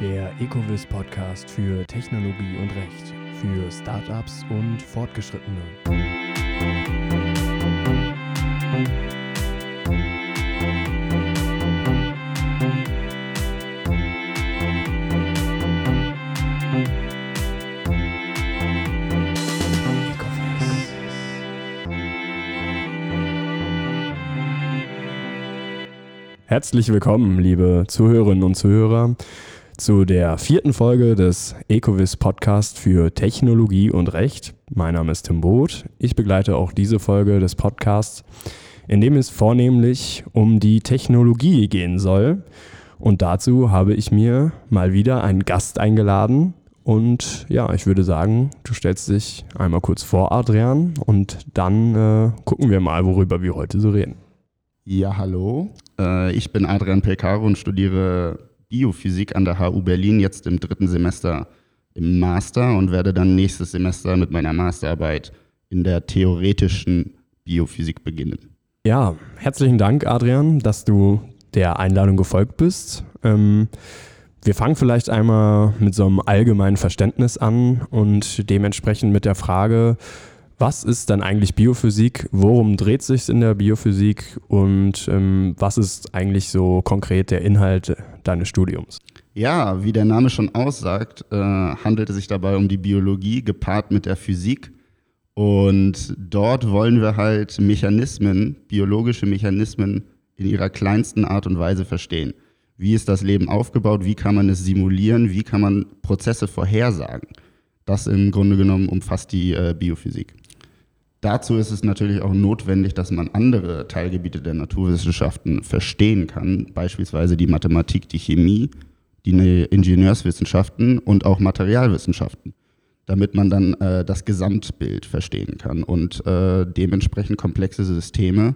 Der Ecovis Podcast für Technologie und Recht für Startups und Fortgeschrittene. Herzlich willkommen, liebe Zuhörerinnen und Zuhörer, zu der vierten Folge des Ecovis Podcast für Technologie und Recht. Mein Name ist Tim Both. Ich begleite auch diese Folge des Podcasts, in dem es vornehmlich um die Technologie gehen soll. Und dazu habe ich mir mal wieder einen Gast eingeladen. Und ja, ich würde sagen, du stellst dich einmal kurz vor, Adrian, und dann äh, gucken wir mal, worüber wir heute so reden. Ja, hallo. Äh, ich bin Adrian Pelcaro und studiere Biophysik an der HU Berlin, jetzt im dritten Semester im Master und werde dann nächstes Semester mit meiner Masterarbeit in der theoretischen Biophysik beginnen. Ja, herzlichen Dank, Adrian, dass du der Einladung gefolgt bist. Ähm, wir fangen vielleicht einmal mit so einem allgemeinen Verständnis an und dementsprechend mit der Frage, was ist dann eigentlich Biophysik? Worum dreht sich in der Biophysik? Und ähm, was ist eigentlich so konkret der Inhalt deines Studiums? Ja, wie der Name schon aussagt, äh, handelt es sich dabei um die Biologie gepaart mit der Physik. Und dort wollen wir halt Mechanismen, biologische Mechanismen in ihrer kleinsten Art und Weise verstehen. Wie ist das Leben aufgebaut? Wie kann man es simulieren? Wie kann man Prozesse vorhersagen? Das im Grunde genommen umfasst die äh, Biophysik. Dazu ist es natürlich auch notwendig, dass man andere Teilgebiete der Naturwissenschaften verstehen kann, beispielsweise die Mathematik, die Chemie, die Ingenieurswissenschaften und auch Materialwissenschaften, damit man dann äh, das Gesamtbild verstehen kann und äh, dementsprechend komplexe Systeme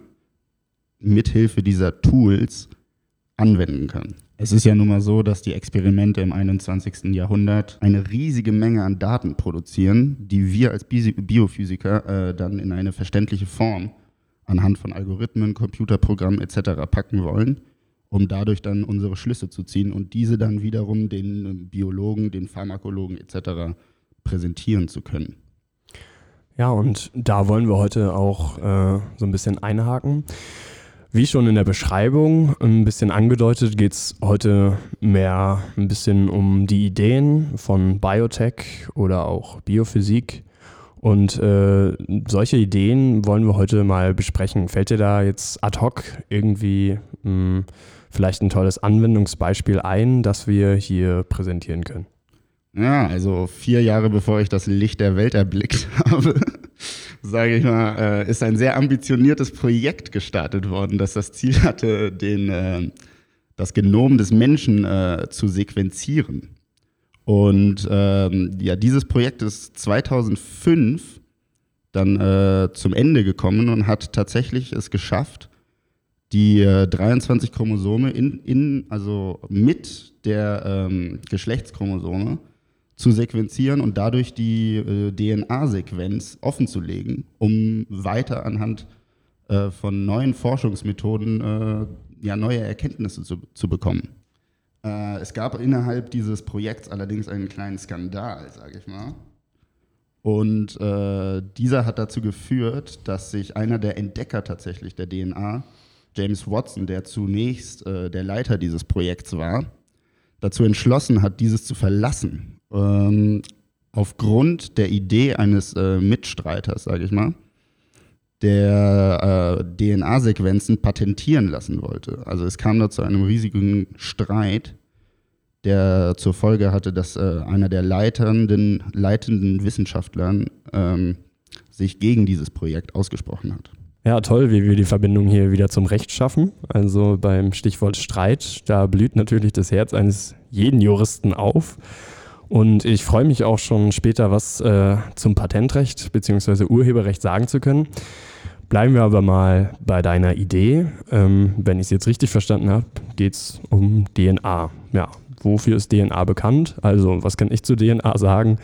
mithilfe dieser Tools anwenden kann. Es ist ja nun mal so, dass die Experimente im 21. Jahrhundert eine riesige Menge an Daten produzieren, die wir als Biophysiker äh, dann in eine verständliche Form anhand von Algorithmen, Computerprogrammen etc. packen wollen, um dadurch dann unsere Schlüsse zu ziehen und diese dann wiederum den Biologen, den Pharmakologen etc. präsentieren zu können. Ja, und da wollen wir heute auch äh, so ein bisschen einhaken. Wie schon in der Beschreibung ein bisschen angedeutet, geht es heute mehr ein bisschen um die Ideen von Biotech oder auch Biophysik. Und äh, solche Ideen wollen wir heute mal besprechen. Fällt dir da jetzt ad hoc irgendwie mh, hm, vielleicht ein tolles Anwendungsbeispiel ein, das wir hier präsentieren können? Ja, also vier Jahre bevor ich das Licht der Welt erblickt habe, sage ich mal, äh, ist ein sehr ambitioniertes Projekt gestartet worden, das das Ziel hatte, den, äh, das Genom des Menschen äh, zu sequenzieren. Und ähm, ja, dieses Projekt ist 2005 dann zum Ende gekommen und hat tatsächlich es geschafft, die 23 äh, Chromosome in, in, also mit der ähm, Geschlechtschromosome zu sequenzieren und dadurch die äh, DNA-Sequenz offenzulegen, um weiter anhand äh, von neuen Forschungsmethoden äh, ja, neue Erkenntnisse zu, zu bekommen. Äh, es gab innerhalb dieses Projekts allerdings einen kleinen Skandal, sage ich mal. Und äh, dieser hat dazu geführt, dass sich einer der Entdecker tatsächlich der DNA, James Watson, der zunächst äh, der Leiter dieses Projekts war, dazu entschlossen hat, dieses zu verlassen ähm, aufgrund der Idee eines äh, Mitstreiters, sage ich mal, der äh, DNA-Sequenzen patentieren lassen wollte. Also es kam da zu einem riesigen Streit, der zur Folge hatte, dass äh, einer der leitenden, leitenden Wissenschaftlern ähm, sich gegen dieses Projekt ausgesprochen hat. Ja, toll, wie wir die Verbindung hier wieder zum Recht schaffen. Also beim Stichwort Streit, da blüht natürlich das Herz eines jeden Juristen auf. Und ich freue mich auch schon später was äh, zum Patentrecht bzw. Urheberrecht sagen zu können. Bleiben wir aber mal bei deiner Idee. Ähm, wenn ich es jetzt richtig verstanden habe, geht es um DNA. Ja, wofür ist DNA bekannt? Also, was kann ich zu DNA sagen?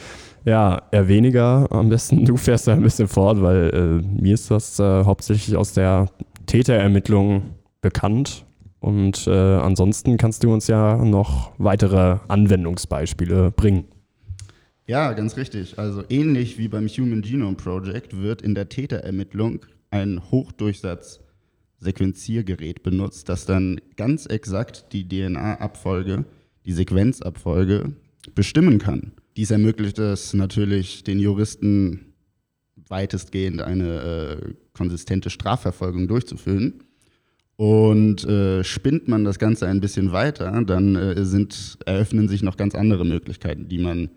Ja, eher weniger. Am besten du fährst da ein bisschen fort, weil äh, mir ist das äh, hauptsächlich aus der Täterermittlung bekannt. Und äh, ansonsten kannst du uns ja noch weitere Anwendungsbeispiele bringen. Ja, ganz richtig. Also ähnlich wie beim Human Genome Project wird in der Täterermittlung ein Hochdurchsatz-Sequenziergerät benutzt, das dann ganz exakt die DNA-Abfolge, die Sequenzabfolge bestimmen kann. Dies ermöglicht es natürlich den Juristen weitestgehend eine äh, konsistente Strafverfolgung durchzuführen. Und äh, spinnt man das Ganze ein bisschen weiter, dann äh, sind, eröffnen sich noch ganz andere Möglichkeiten, die man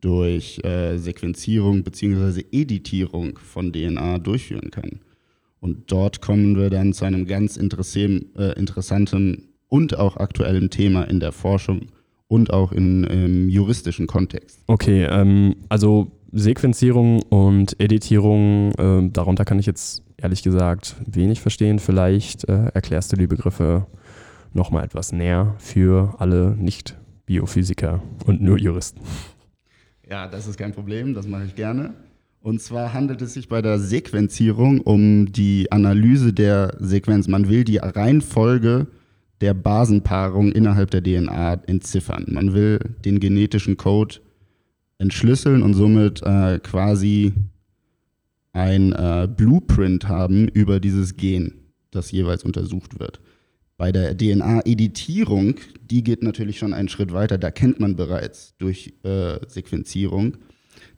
durch äh, Sequenzierung bzw. Editierung von DNA durchführen kann. Und dort kommen wir dann zu einem ganz äh, interessanten und auch aktuellen Thema in der Forschung und auch in, im juristischen Kontext. Okay, ähm, also Sequenzierung und Editierung, äh, darunter kann ich jetzt ehrlich gesagt wenig verstehen. Vielleicht äh, erklärst du die Begriffe nochmal etwas näher für alle Nicht-Biophysiker und nur Juristen. Ja, das ist kein Problem, das mache ich gerne. Und zwar handelt es sich bei der Sequenzierung um die Analyse der Sequenz. Man will die Reihenfolge der Basenpaarung innerhalb der DNA entziffern. Man will den genetischen Code entschlüsseln und somit äh, quasi ein äh, Blueprint haben über dieses Gen, das jeweils untersucht wird. Bei der DNA-Editierung, die geht natürlich schon einen Schritt weiter. Da kennt man bereits durch äh, Sequenzierung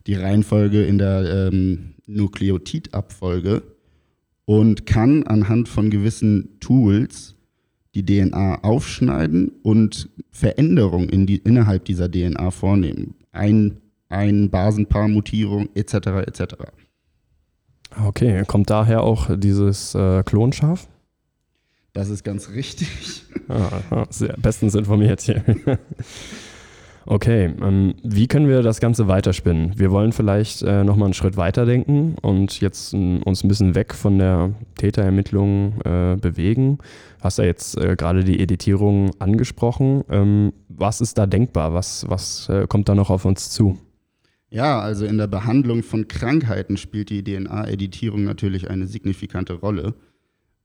die Reihenfolge in der ähm, Nukleotidabfolge und kann anhand von gewissen Tools die DNA aufschneiden und Veränderungen in die, innerhalb dieser DNA vornehmen. Ein, ein Basenpaarmutierung etc. etc. Okay, kommt daher auch dieses äh, Klonschaf? Das ist ganz richtig. Ah, sehr, bestens informiert hier. Okay, ähm, wie können wir das Ganze weiterspinnen? Wir wollen vielleicht äh, nochmal einen Schritt weiter denken und jetzt äh, uns ein bisschen weg von der Täterermittlung äh, bewegen. Hast ja jetzt äh, gerade die Editierung angesprochen. Ähm, was ist da denkbar? Was, was äh, kommt da noch auf uns zu? Ja, also in der Behandlung von Krankheiten spielt die DNA-Editierung natürlich eine signifikante Rolle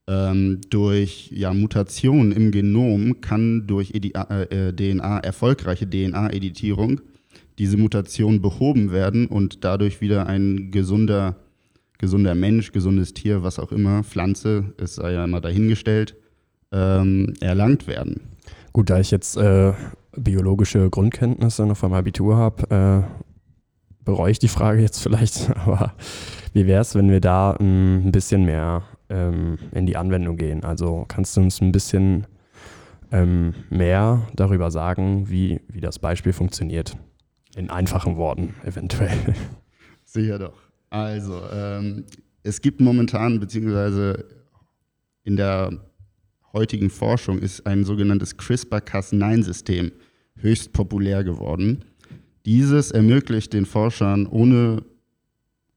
ähm, durch ja, Mutationen im Genom kann durch Edi äh, äh DNA, erfolgreiche DNA-Editierung, diese Mutation behoben werden und dadurch wieder ein gesunder, gesunder Mensch, gesundes Tier, was auch immer, Pflanze, es sei ja immer dahingestellt, ähm, erlangt werden. Gut, da ich jetzt äh, biologische Grundkenntnisse noch vom Abitur habe, äh, bereue ich die Frage jetzt vielleicht, aber wie wäre es, wenn wir da ein bisschen mehr ähm, in die Anwendung gehen. Also kannst du uns ein bisschen ähm, mehr darüber sagen, wie, wie das Beispiel funktioniert? In einfachen Worten eventuell. Sicher doch. Also, ähm, es gibt momentan, beziehungsweise in der heutigen Forschung ist ein sogenanntes CRISPR-Cas9-System höchst populär geworden. Dieses ermöglicht den Forschern ohne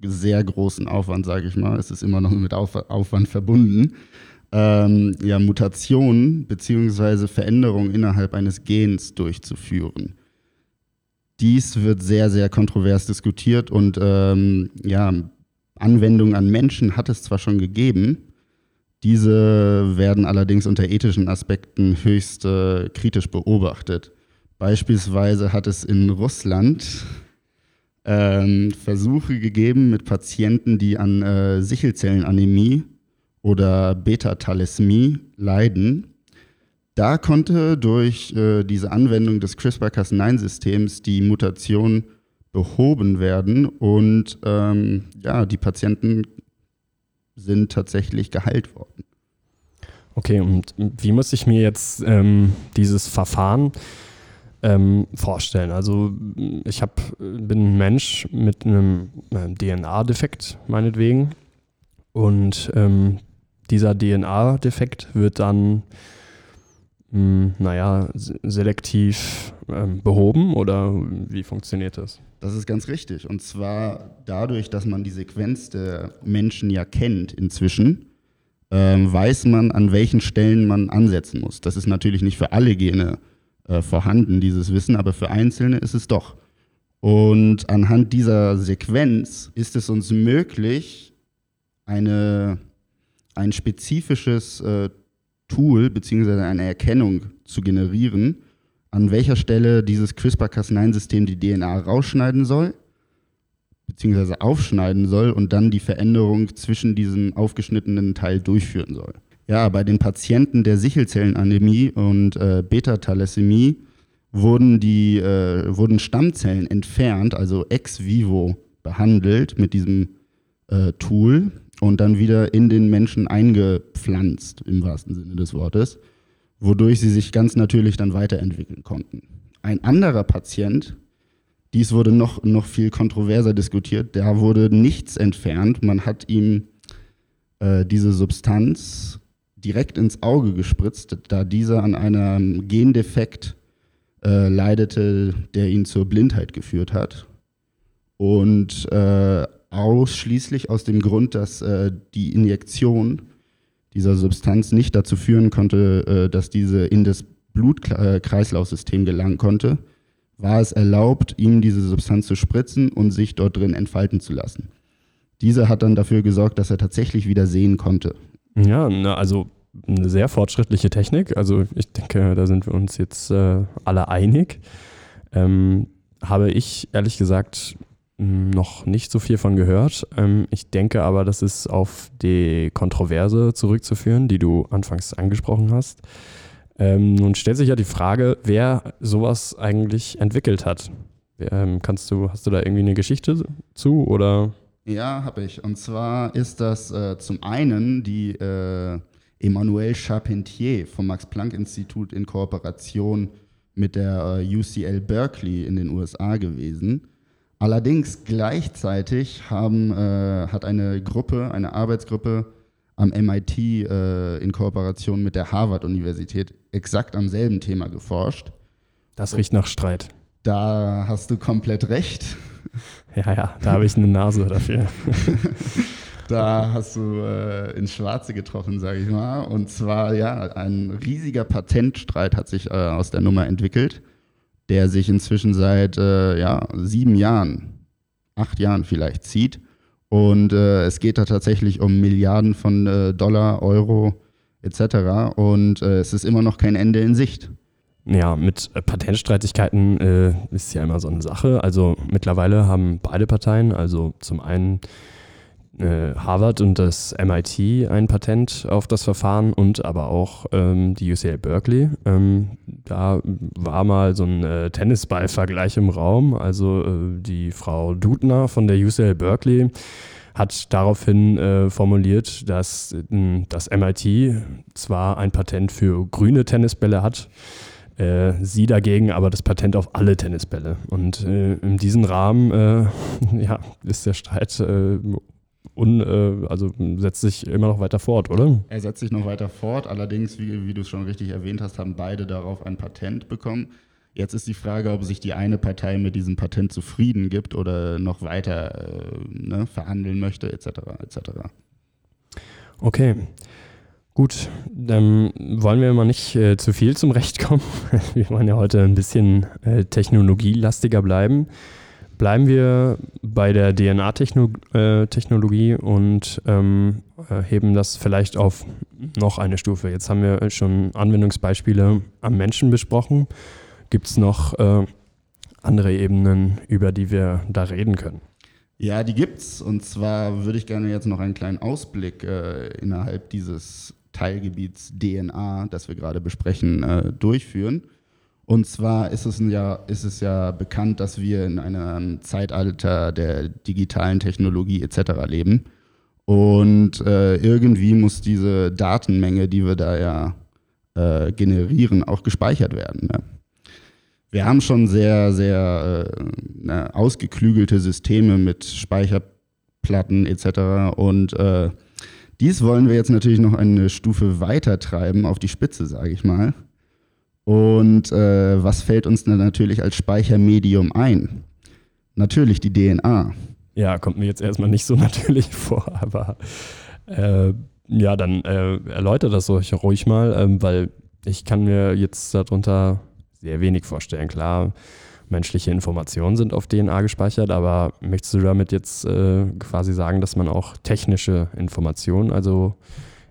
sehr großen Aufwand, sage ich mal. Es ist immer noch mit Aufwand verbunden. Ähm, ja, Mutationen bzw. Veränderungen innerhalb eines Gens durchzuführen. Dies wird sehr, sehr kontrovers diskutiert und ähm, ja, Anwendungen an Menschen hat es zwar schon gegeben, diese werden allerdings unter ethischen Aspekten höchst äh, kritisch beobachtet. Beispielsweise hat es in Russland ähm, Versuche gegeben mit Patienten, die an äh, Sichelzellenanämie oder Beta-Thalassämie leiden. Da konnte durch äh, diese Anwendung des CRISPR-Cas9-Systems die Mutation behoben werden und ähm, ja, die Patienten sind tatsächlich geheilt worden. Okay, und wie muss ich mir jetzt ähm, dieses Verfahren ähm, vorstellen. Also ich hab, bin ein Mensch mit einem äh, DNA-Defekt meinetwegen und ähm, dieser DNA-Defekt wird dann, mh, hm, naja, selektiv ähm, behoben oder wie funktioniert das? Das ist ganz richtig. Und zwar dadurch, dass man die Sequenz der Menschen ja kennt inzwischen, ähm, weiß man, an welchen Stellen man ansetzen muss. Das ist natürlich nicht für alle Gene äh, vorhanden, dieses Wissen, aber für Einzelne ist es doch. Und anhand dieser Sequenz ist es uns möglich, eine, ein spezifisches äh, Tool bzw. eine Erkennung zu generieren, an welcher Stelle dieses CRISPR-Cas9-System die DNA rausschneiden soll, beziehungsweise aufschneiden soll und dann die Veränderung zwischen diesem aufgeschnittenen Teil durchführen soll. Ja, bei den Patienten der Sichelzellenanämie und äh, Beta-Thalassämie wurden, die, äh, wurden Stammzellen entfernt, also ex vivo behandelt mit diesem äh, Tool und dann wieder in den Menschen eingepflanzt, im wahrsten Sinne des Wortes, wodurch sie sich ganz natürlich dann weiterentwickeln konnten. Ein anderer Patient, dies wurde noch, noch viel kontroverser diskutiert, da wurde nichts entfernt, man hat ihm äh, diese Substanz direkt ins Auge gespritzt, da dieser an einem Gendefekt äh, leidete, der ihn zur Blindheit geführt hat. Und äh, ausschließlich aus dem Grund, dass äh, die Injektion dieser Substanz nicht dazu führen konnte, äh, dass diese in das Blutkreislaufsystem gelangen konnte, war es erlaubt, ihm diese Substanz zu spritzen und sich dort drin entfalten zu lassen. Diese hat dann dafür gesorgt, dass er tatsächlich wieder sehen konnte. Ja, na, also eine sehr fortschrittliche Technik. Also ich denke, da sind wir uns jetzt äh, alle einig. Ähm, habe ich ehrlich gesagt noch nicht so viel von gehört. Ähm, ich denke aber, das ist auf die Kontroverse zurückzuführen, die du anfangs angesprochen hast. Ähm, nun stellt sich ja die Frage, wer sowas eigentlich entwickelt hat. Ähm, kannst du, hast du da irgendwie eine Geschichte zu oder? Ja, habe ich. Und zwar ist das äh, zum einen die äh, Emmanuel Charpentier vom Max-Planck-Institut in Kooperation mit der äh, UCL Berkeley in den USA gewesen. Allerdings gleichzeitig haben, äh, hat eine Gruppe, eine Arbeitsgruppe am MIT äh, in Kooperation mit der Harvard-Universität exakt am selben Thema geforscht. Das riecht nach Streit. Da hast du komplett recht. Ja, ja, da habe ich eine Nase dafür. da hast du äh, ins Schwarze getroffen, sage ich mal. Und zwar, ja, ein riesiger Patentstreit hat sich äh, aus der Nummer entwickelt der sich inzwischen seit äh, ja, sieben Jahren, acht Jahren vielleicht zieht. Und äh, es geht da tatsächlich um Milliarden von äh, Dollar, Euro etc. Und äh, es ist immer noch kein Ende in Sicht. Ja, mit Patentstreitigkeiten äh, ist ja immer so eine Sache. Also mittlerweile haben beide Parteien, also zum einen äh, Harvard und das MIT ein Patent auf das Verfahren und aber auch ähm, die UCL Berkeley. Ähm, da war mal so ein äh, Tennisball-Vergleich im Raum. Also äh, die Frau Dudner von der UCL Berkeley hat daraufhin äh, formuliert, dass äh, das MIT zwar ein Patent für grüne Tennisbälle hat, äh, sie dagegen aber das Patent auf alle Tennisbälle. Und äh, in diesem Rahmen ja, ist der Streit un, äh, also setzt sich immer noch weiter fort, oder? Er setzt sich noch weiter fort. Allerdings, wie, wie du es schon richtig erwähnt hast, haben beide darauf ein Patent bekommen. Jetzt ist die Frage, ob sich die eine Partei mit diesem Patent zufrieden gibt oder noch weiter äh, ne, verhandeln möchte, etc. etc. Okay. Gut, dann wollen wir mal nicht äh, zu viel zum Recht kommen. wir wollen ja heute ein bisschen äh, technologielastiger bleiben. Bleiben wir bei der DNA-Technologie äh, und ähm, äh, heben das vielleicht auf noch eine Stufe. Jetzt haben wir schon Anwendungsbeispiele am Menschen besprochen. Gibt es noch äh, andere Ebenen, über die wir da reden können? Ja, die gibt's. Und zwar würde ich gerne jetzt noch einen kleinen Ausblick äh, innerhalb dieses Teilgebiets DNA, das wir gerade besprechen, äh, durchführen. Und zwar ist es, ja, ist es ja bekannt, dass wir in einem Zeitalter der digitalen Technologie etc. leben. Und äh, irgendwie muss diese Datenmenge, die wir da ja äh, generieren, auch gespeichert werden. Ne? Wir haben schon sehr, sehr äh, ne, ausgeklügelte Systeme mit Speicherplatten etc. Und äh, dies wollen wir jetzt natürlich noch eine Stufe weiter treiben, auf die Spitze, sage ich mal. Und äh, was fällt uns dann natürlich als Speichermedium ein? Natürlich die DNA. Ja, kommt mir jetzt erstmal nicht so natürlich vor, aber äh, ja, dann äh, erläutert das euch ruhig mal, ähm, weil ich kann mir jetzt darunter sehr wenig vorstellen. Klar, menschliche Informationen sind auf DNA gespeichert, aber möchtest du damit jetzt äh, quasi sagen, dass man auch technische Informationen, also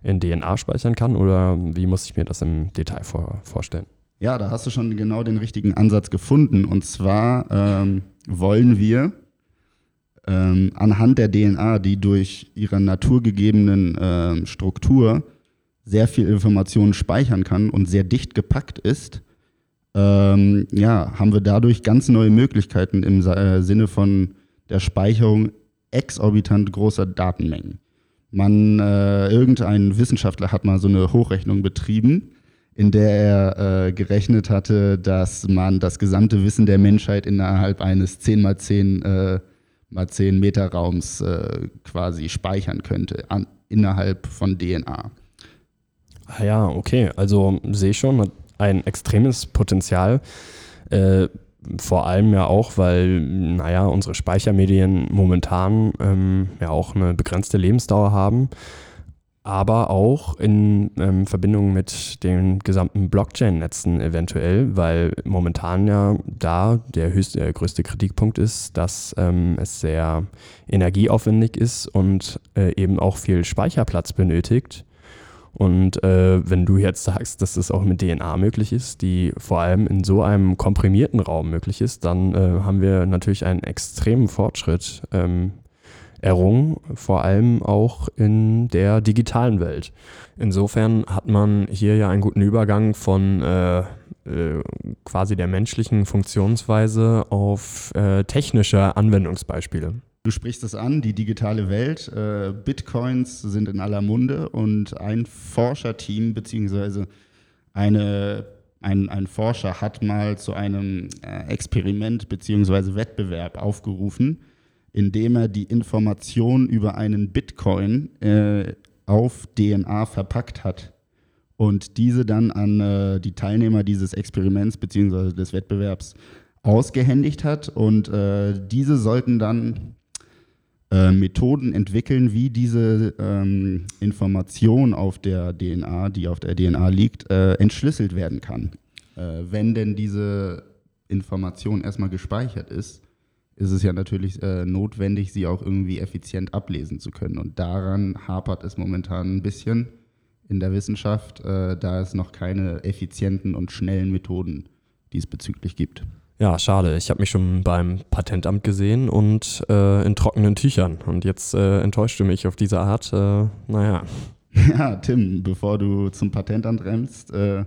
in DNA speichern kann oder wie muss ich mir das im Detail vor, vorstellen? Ja, da hast du schon genau den richtigen Ansatz gefunden. Und zwar ähm, wollen wir ähm, anhand der DNA, die durch ihre naturgegebenen ähm, Struktur sehr viel Informationen speichern kann und sehr dicht gepackt ist, ähm, ja, haben wir dadurch ganz neue Möglichkeiten im äh, Sinne von der Speicherung exorbitant großer Datenmengen. Man, äh, irgendein Wissenschaftler hat mal so eine Hochrechnung betrieben, in der er äh, gerechnet hatte, dass man das gesamte Wissen der Menschheit innerhalb eines 10 mal 10 äh, mal 10 Meter Raums äh, quasi speichern könnte, an, innerhalb von DNA. Ah ja, okay. Also sehe ich schon ein extremes Potenzial. Äh, vor allem ja auch, weil, naja, unsere Speichermedien momentan ähm, ja auch eine begrenzte Lebensdauer haben, aber auch in ähm, Verbindung mit den gesamten Blockchain-Netzen eventuell, weil momentan ja da der höchste, der größte Kritikpunkt ist, dass ähm, es sehr energieaufwendig ist und äh, eben auch viel Speicherplatz benötigt. Und äh, wenn du jetzt sagst, dass das auch mit DNA möglich ist, die vor allem in so einem komprimierten Raum möglich ist, dann äh, haben wir natürlich einen extremen Fortschritt ähm, errungen, vor allem auch in der digitalen Welt. Insofern hat man hier ja einen guten Übergang von äh, äh quasi der menschlichen Funktionsweise auf äh, technische Anwendungsbeispiele. Du sprichst es an, die digitale Welt. Äh, Bitcoins sind in aller Munde und ein Forscherteam beziehungsweise eine, ein, ein Forscher hat mal zu einem äh, Experiment beziehungsweise Wettbewerb aufgerufen, indem er die Information über einen Bitcoin äh, auf DNA verpackt hat und diese dann an äh, die Teilnehmer dieses Experiments beziehungsweise des Wettbewerbs ausgehändigt hat und äh, diese sollten dann äh, Methoden entwickeln, wie diese ähm, Information auf der DNA, die auf der DNA liegt, äh, entschlüsselt werden kann. Äh, wenn denn diese Information erstmal gespeichert ist, ist es ja natürlich äh, notwendig, sie auch irgendwie effizient ablesen zu können. Und daran hapert es momentan ein bisschen in der Wissenschaft, äh, da es noch keine effizienten und schnellen Methoden diesbezüglich gibt. Ja, schade. Ich habe mich schon beim Patentamt gesehen und äh, in trockenen Tüchern. Und jetzt äh, enttäuscht du mich auf diese Art. Äh, naja. Ja, Tim, bevor du zum Patentamt rennst, äh,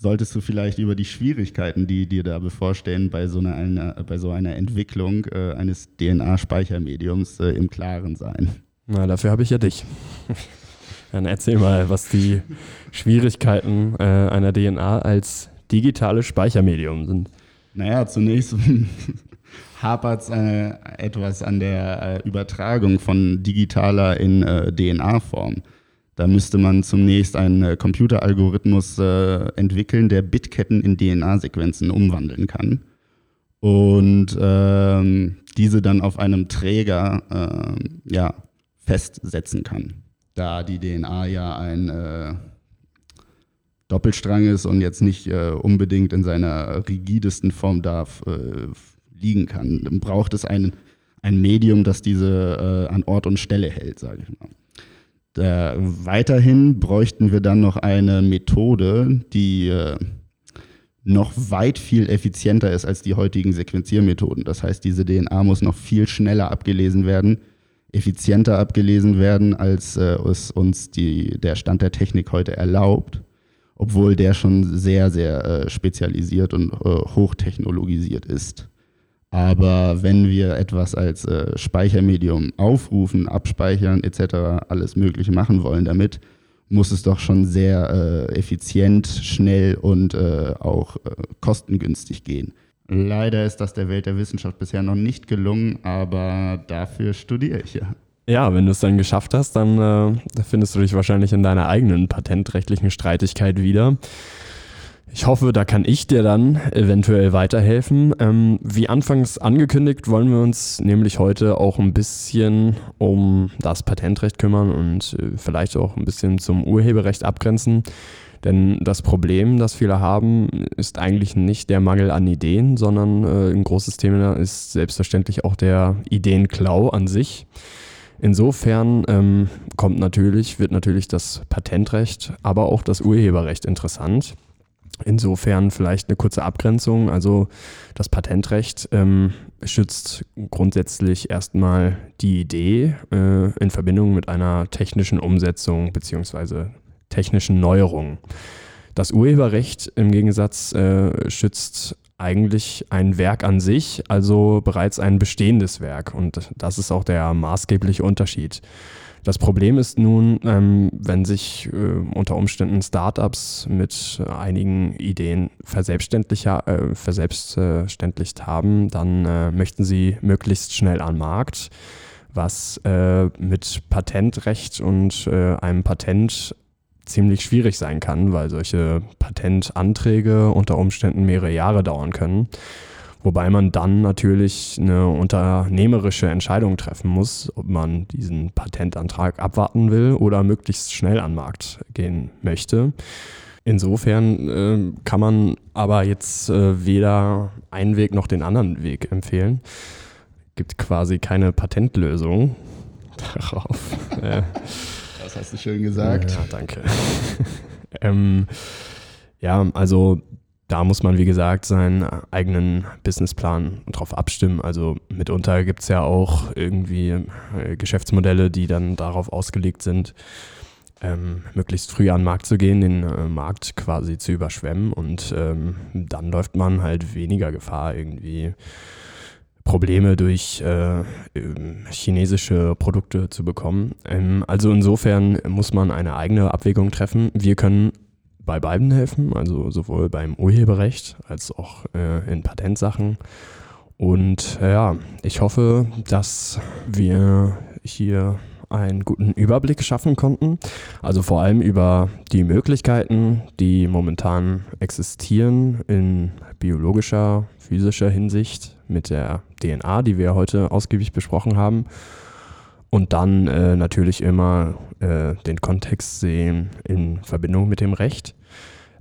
solltest du vielleicht über die Schwierigkeiten, die dir da bevorstehen, bei so einer, einer bei so einer Entwicklung äh, eines DNA-Speichermediums äh, im Klaren sein. Na, dafür habe ich ja dich. Dann erzähl mal, was die Schwierigkeiten einer DNA als digitales Speichermedium sind. Naja, zunächst hapert es äh, etwas an der äh, Übertragung von digitaler in äh, DNA-Form. Da müsste man zunächst einen äh, Computeralgorithmus äh, entwickeln, der Bitketten in DNA-Sequenzen umwandeln kann und ähm, diese dann auf einem Träger ähm, ja, festsetzen kann. Da die DNA ja ein äh, Doppelstrang ist und jetzt nicht äh, unbedingt in seiner rigidesten Form da äh, liegen kann. Braucht es ein, ein Medium, das diese äh, an Ort und Stelle hält, sage ich mal. Da, weiterhin bräuchten wir dann noch eine Methode, die äh, noch weit viel effizienter ist als die heutigen Sequenziermethoden. Das heißt, diese DNA muss noch viel schneller abgelesen werden, effizienter abgelesen werden, als äh, es uns die, der Stand der Technik heute erlaubt obwohl der schon sehr, sehr äh, spezialisiert und äh, hochtechnologisiert ist. Aber wenn wir etwas als äh, Speichermedium aufrufen, abspeichern etc., alles Mögliche machen wollen damit, muss es doch schon sehr äh, effizient, schnell und äh, auch äh, kostengünstig gehen. Leider ist das der Welt der Wissenschaft bisher noch nicht gelungen, aber dafür studiere ich ja. Ja, wenn du es dann geschafft hast, dann äh, findest du dich wahrscheinlich in deiner eigenen patentrechtlichen Streitigkeit wieder. Ich hoffe, da kann ich dir dann eventuell weiterhelfen. Ähm, wie anfangs angekündigt, wollen wir uns nämlich heute auch ein bisschen um das Patentrecht kümmern und äh, vielleicht auch ein bisschen zum Urheberrecht abgrenzen. Denn das Problem, das viele haben, ist eigentlich nicht der Mangel an Ideen, sondern äh, ein großes Thema ist selbstverständlich auch der Ideenklau an sich. Insofern ähm, kommt natürlich, wird natürlich das Patentrecht, aber auch das Urheberrecht interessant. Insofern vielleicht eine kurze Abgrenzung. Also das Patentrecht ähm, schützt grundsätzlich erstmal die Idee äh, in Verbindung mit einer technischen Umsetzung bzw. technischen Neuerung. Das Urheberrecht im Gegensatz äh, schützt eigentlich ein Werk an sich, also bereits ein bestehendes Werk. Und das ist auch der maßgebliche Unterschied. Das Problem ist nun, ähm, wenn sich äh, unter Umständen Startups mit einigen Ideen verselbstständigt, äh, verselbstständigt haben, dann äh, möchten sie möglichst schnell an den Markt, was äh, mit Patentrecht und äh, einem Patent ziemlich schwierig sein kann, weil solche Patentanträge unter Umständen mehrere Jahre dauern können. Wobei man dann natürlich eine unternehmerische Entscheidung treffen muss, ob man diesen Patentantrag abwarten will oder möglichst schnell an den Markt gehen möchte. Insofern äh, kann man aber jetzt äh, weder einen Weg noch den anderen Weg empfehlen. Gibt quasi keine Patentlösung darauf. äh, das hast du schön gesagt. Ja, danke. ähm, ja, also da muss man, wie gesagt, seinen eigenen Businessplan drauf abstimmen. Also mitunter gibt es ja auch irgendwie äh, Geschäftsmodelle, die dann darauf ausgelegt sind, ähm, möglichst früh an den Markt zu gehen, den äh, Markt quasi zu überschwemmen und ähm, dann läuft man halt weniger Gefahr, irgendwie Probleme durch äh, ähm, chinesische Produkte zu bekommen. Ähm, also insofern muss man eine eigene Abwägung treffen. Wir können bei beiden helfen, also sowohl beim Urheberrecht als auch äh, in Patentsachen. Und äh, ja, ich hoffe, dass wir hier einen guten Überblick schaffen konnten. Also vor allem über die Möglichkeiten, die momentan existieren in biologischer, physischer Hinsicht mit der DNA, die wir heute ausgiebig besprochen haben. Und dann äh, natürlich immer äh, den Kontext sehen in Verbindung mit dem Recht.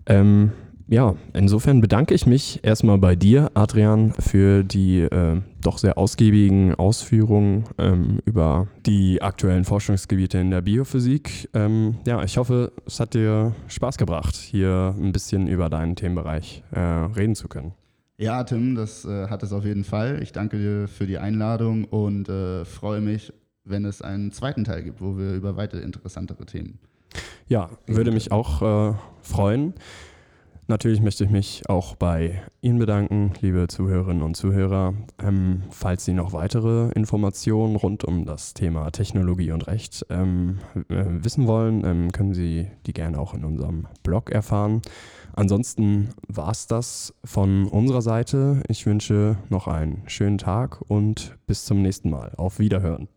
Ähm, ja, insofern bedanke ich mich erstmal bei dir, Adrian, für die äh, doch sehr ausgiebigen Ausführungen ähm, über die aktuellen Forschungsgebiete in der Biophysik. Ähm, ja, ich hoffe, es hat dir Spaß gebracht, hier ein bisschen über deinen Themenbereich äh, reden zu können. Ja, Tim, das äh, hat es auf jeden Fall. Ich danke dir für die Einladung und äh, freue mich, wenn es einen zweiten Teil gibt, wo wir über weitere interessantere Themen. Ja, würde mich auch äh, freuen. Natürlich möchte ich mich auch bei Ihnen bedanken, liebe Zuhörerinnen und Zuhörer. Ähm, falls Sie noch weitere Informationen rund um das Thema Technologie und Recht ähm, äh, wissen wollen, ähm, können Sie die gerne auch in unserem Blog erfahren. Ansonsten war es das von unserer Seite. Ich wünsche noch einen schönen Tag und bis zum nächsten Mal. Auf Wiederhören.